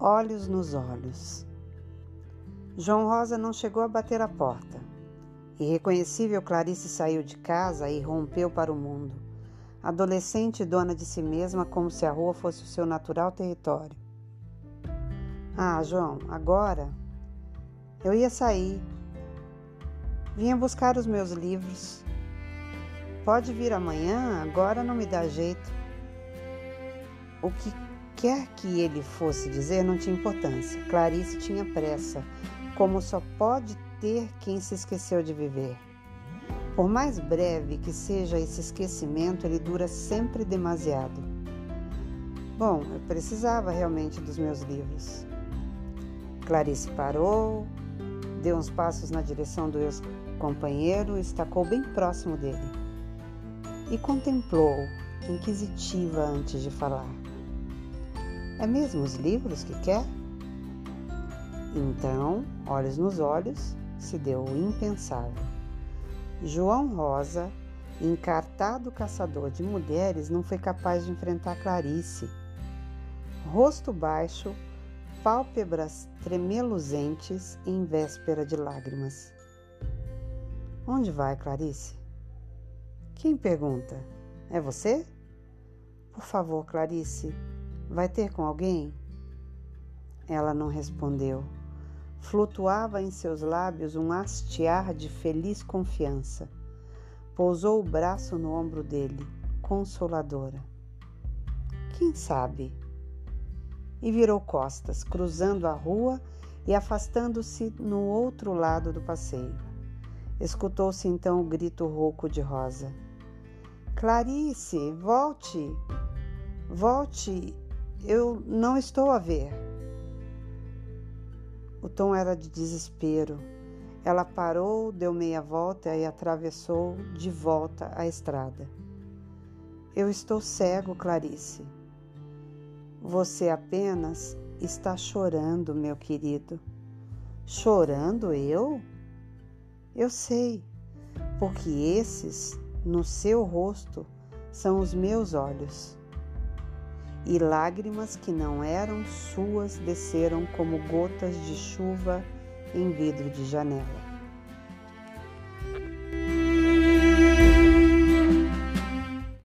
olhos nos olhos. João Rosa não chegou a bater a porta. Irreconhecível, Clarice saiu de casa e rompeu para o mundo. Adolescente e dona de si mesma, como se a rua fosse o seu natural território. Ah, João, agora eu ia sair. Vinha buscar os meus livros. Pode vir amanhã, agora não me dá jeito. O que quer que ele fosse dizer não tinha importância. Clarice tinha pressa, como só pode ter quem se esqueceu de viver. Por mais breve que seja esse esquecimento, ele dura sempre demasiado. Bom, eu precisava realmente dos meus livros. Clarice parou, deu uns passos na direção do ex-companheiro e estacou bem próximo dele. E contemplou, inquisitiva antes de falar. É mesmo os livros que quer? Então, olhos nos olhos, se deu o impensável. João Rosa, encartado caçador de mulheres, não foi capaz de enfrentar Clarice. Rosto baixo, pálpebras tremeluzentes em véspera de lágrimas. Onde vai, Clarice? Quem pergunta? É você? Por favor, Clarice, Vai ter com alguém? Ela não respondeu. Flutuava em seus lábios um hastear de feliz confiança. Pousou o braço no ombro dele, consoladora. Quem sabe? E virou costas, cruzando a rua e afastando-se no outro lado do passeio. Escutou-se então o grito rouco de Rosa. Clarice, volte! Volte eu não estou a ver. O tom era de desespero. Ela parou, deu meia volta e atravessou de volta a estrada. Eu estou cego, Clarice. Você apenas está chorando, meu querido. Chorando eu? Eu sei, porque esses no seu rosto são os meus olhos e lágrimas que não eram suas desceram como gotas de chuva em vidro de janela.